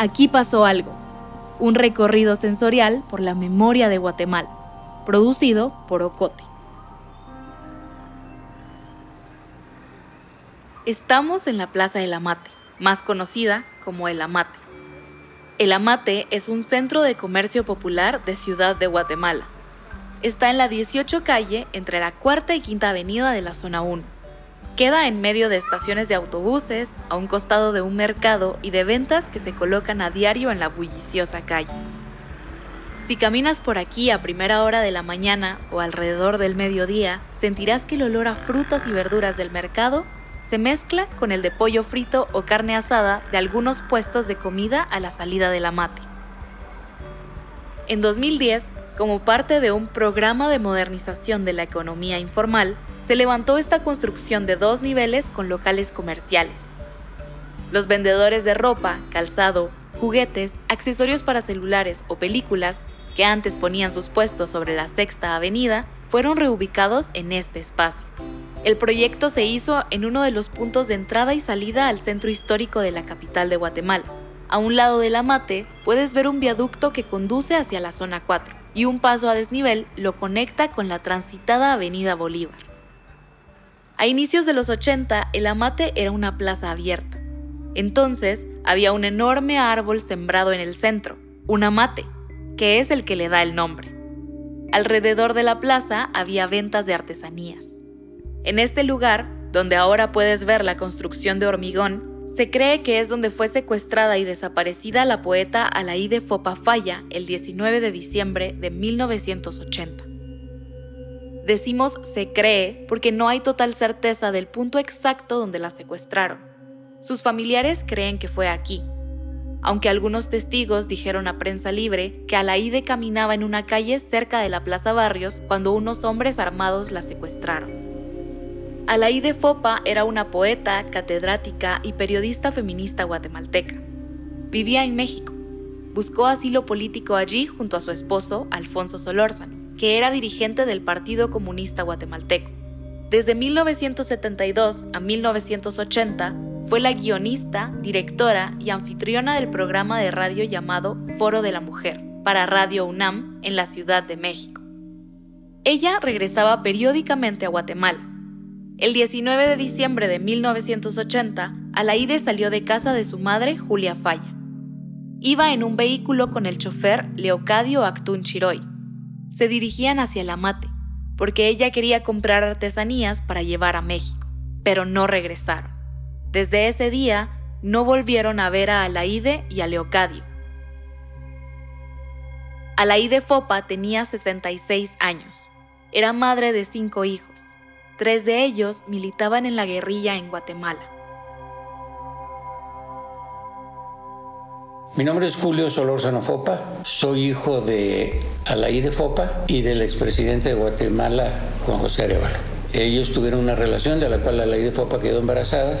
Aquí pasó algo, un recorrido sensorial por la memoria de Guatemala, producido por Ocote. Estamos en la Plaza del Amate, más conocida como El Amate. El Amate es un centro de comercio popular de Ciudad de Guatemala. Está en la 18 calle entre la cuarta y quinta avenida de la zona 1 Queda en medio de estaciones de autobuses, a un costado de un mercado y de ventas que se colocan a diario en la bulliciosa calle. Si caminas por aquí a primera hora de la mañana o alrededor del mediodía, sentirás que el olor a frutas y verduras del mercado se mezcla con el de pollo frito o carne asada de algunos puestos de comida a la salida del amate. En 2010, como parte de un programa de modernización de la economía informal, se levantó esta construcción de dos niveles con locales comerciales. Los vendedores de ropa, calzado, juguetes, accesorios para celulares o películas que antes ponían sus puestos sobre la Sexta Avenida fueron reubicados en este espacio. El proyecto se hizo en uno de los puntos de entrada y salida al centro histórico de la capital de Guatemala. A un lado del Amate puedes ver un viaducto que conduce hacia la zona 4 y un paso a desnivel lo conecta con la transitada Avenida Bolívar. A inicios de los 80, el Amate era una plaza abierta. Entonces, había un enorme árbol sembrado en el centro, un amate, que es el que le da el nombre. Alrededor de la plaza había ventas de artesanías. En este lugar, donde ahora puedes ver la construcción de hormigón, se cree que es donde fue secuestrada y desaparecida la poeta Alaide Fopa Falla el 19 de diciembre de 1980. Decimos se cree porque no hay total certeza del punto exacto donde la secuestraron. Sus familiares creen que fue aquí, aunque algunos testigos dijeron a prensa libre que Alaide caminaba en una calle cerca de la Plaza Barrios cuando unos hombres armados la secuestraron. Alaide Fopa era una poeta, catedrática y periodista feminista guatemalteca. Vivía en México. Buscó asilo político allí junto a su esposo, Alfonso Solórzano que era dirigente del Partido Comunista Guatemalteco. Desde 1972 a 1980 fue la guionista, directora y anfitriona del programa de radio llamado Foro de la Mujer para Radio UNAM en la Ciudad de México. Ella regresaba periódicamente a Guatemala. El 19 de diciembre de 1980, Alaide salió de casa de su madre, Julia Falla. Iba en un vehículo con el chofer Leocadio Actun Chiroy, se dirigían hacia el amate, porque ella quería comprar artesanías para llevar a México, pero no regresaron. Desde ese día, no volvieron a ver a Alaide y a Leocadio. Alaide Fopa tenía 66 años. Era madre de cinco hijos. Tres de ellos militaban en la guerrilla en Guatemala. Mi nombre es Julio Solórzano Fopa, soy hijo de Alaí Fopa y del expresidente de Guatemala, Juan José Arevalo. Ellos tuvieron una relación de la cual Alaí de Fopa quedó embarazada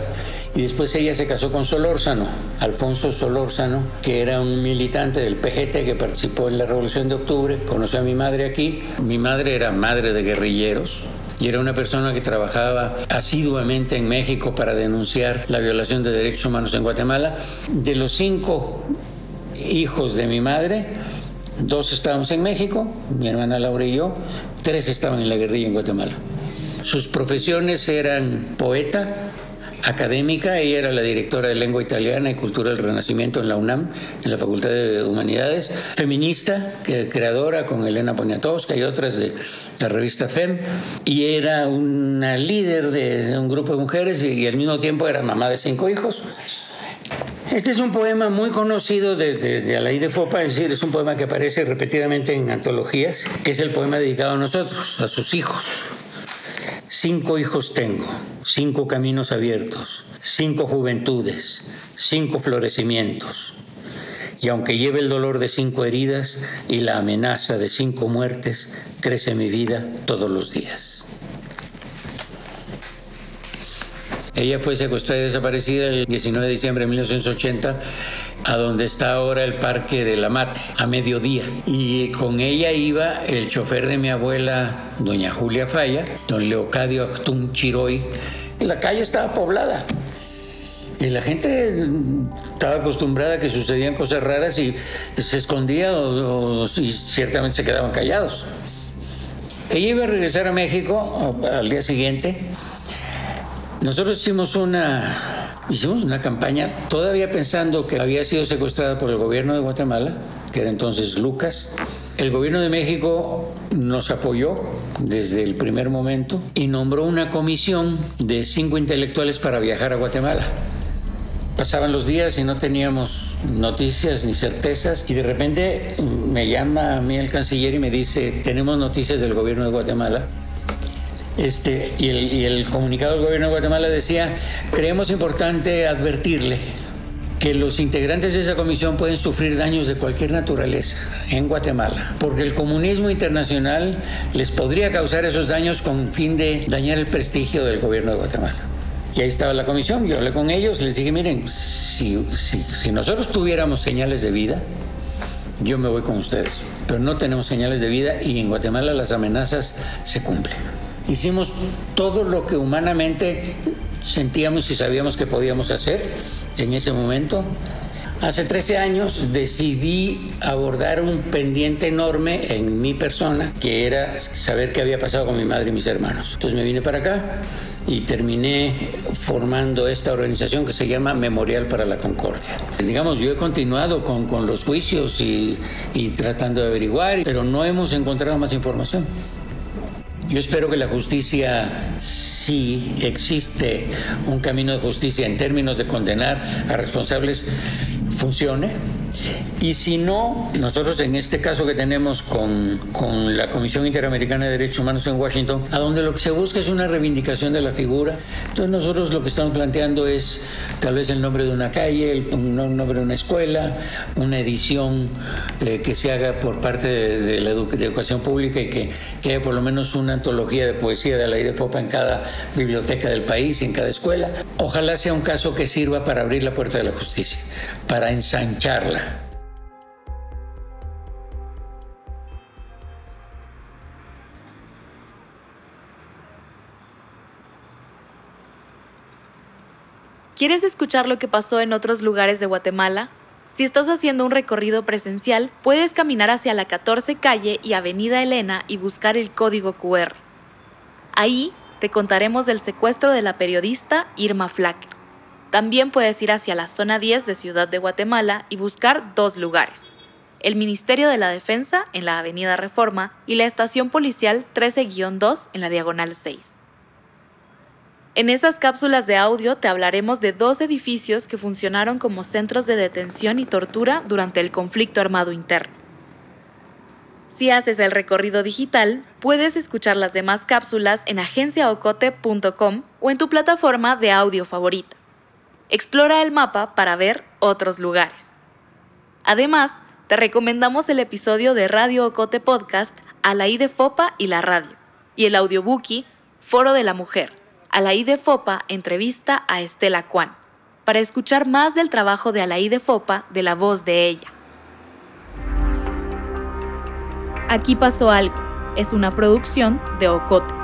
y después ella se casó con Solórzano, Alfonso Solórzano, que era un militante del PGT que participó en la Revolución de Octubre, conoció a mi madre aquí. Mi madre era madre de guerrilleros, y era una persona que trabajaba asiduamente en México para denunciar la violación de derechos humanos en Guatemala. De los cinco hijos de mi madre, dos estábamos en México, mi hermana Laura y yo, tres estaban en la guerrilla en Guatemala. Sus profesiones eran poeta, académica, ella era la directora de lengua italiana y cultura del Renacimiento en la UNAM, en la Facultad de Humanidades, feminista, creadora con Elena Poniatowska y otras de la revista FEM, y era una líder de un grupo de mujeres y, al mismo tiempo era mamá de cinco hijos. Este es un poema muy conocido de, de, de de Fopa, es decir, es un poema que aparece repetidamente en antologías, que es el poema dedicado a nosotros, a sus hijos. Cinco hijos tengo, cinco caminos abiertos, cinco juventudes, cinco florecimientos. Y aunque lleve el dolor de cinco heridas y la amenaza de cinco muertes, crece mi vida todos los días. Ella fue secuestrada y desaparecida el 19 de diciembre de 1980 a donde está ahora el Parque de la Mate, a mediodía. Y con ella iba el chofer de mi abuela, doña Julia Falla, don Leocadio Actún Chiroy. La calle estaba poblada. Y la gente estaba acostumbrada a que sucedían cosas raras y se escondía o, y ciertamente se quedaban callados. Ella iba a regresar a México al día siguiente. Nosotros hicimos una, hicimos una campaña todavía pensando que había sido secuestrada por el gobierno de Guatemala, que era entonces Lucas. El gobierno de México nos apoyó desde el primer momento y nombró una comisión de cinco intelectuales para viajar a Guatemala. Pasaban los días y no teníamos noticias ni certezas y de repente me llama a mí el canciller y me dice, tenemos noticias del gobierno de Guatemala. Este, y, el, comunicado del gobierno de Guatemala decía, creemos importante advertirle que los integrantes de esa comisión pueden sufrir daños de cualquier naturaleza en Guatemala, porque el comunismo internacional les podría causar esos daños con fin de dañar el prestigio del gobierno de Guatemala. Y ahí estaba la comisión, yo hablé con ellos, les dije, miren, si, si nosotros tuviéramos señales de vida, yo me voy con ustedes, pero no tenemos señales de vida y en Guatemala las amenazas se cumplen. Hicimos todo lo que humanamente sentíamos y sabíamos que podíamos hacer en ese momento. Hace 13 años decidí abordar un pendiente enorme en mi persona, que era saber qué había pasado con mi madre y mis hermanos. Entonces me vine para acá y terminé formando esta organización que se llama Memorial para la Concordia. Digamos, yo he continuado con, con los juicios y, y tratando de averiguar, pero no hemos encontrado más información. Yo espero que la justicia, si existe un camino de justicia en términos de condenar a responsables, funcione y si no, nosotros en este caso que tenemos con, con, la Comisión Interamericana de Derechos Humanos en Washington, a donde lo que se busca es una reivindicación de la figura, entonces nosotros lo que estamos planteando es tal vez el nombre de una calle, un nombre de una escuela, una edición eh, que se haga por parte de, la educación pública y que, que, haya por lo menos una antología de poesía de la de Popa en cada biblioteca del país en cada escuela. Ojalá sea un caso que sirva para abrir la puerta de la justicia, para ensancharla. ¿Quieres escuchar lo que pasó en otros lugares de Guatemala? Si estás haciendo un recorrido presencial, puedes caminar hacia la 14 calle y Avenida Elena y buscar el código QR. Ahí te contaremos del secuestro de la periodista Irma Flacker. También puedes ir hacia la zona 10 de Ciudad de Guatemala y buscar dos lugares. El Ministerio de la Defensa en la Avenida Reforma y la Estación Policial 13-2 en la Diagonal 6. En esas cápsulas de audio te hablaremos de dos edificios que funcionaron como centros de detención y tortura durante el conflicto armado interno. Si haces el recorrido digital, puedes escuchar las demás cápsulas en agenciaocote.com o en tu plataforma de audio favorita. Explora el mapa para ver otros lugares. Además, te recomendamos el episodio de Radio Ocote Podcast A la I de Fopa y la Radio, y el audiobookie Foro de la Mujer, Alaí de Fopa entrevista a Estela Kwan para escuchar más del trabajo de Alaí de Fopa de la voz de ella. Aquí pasó algo. Es una producción de Ocote.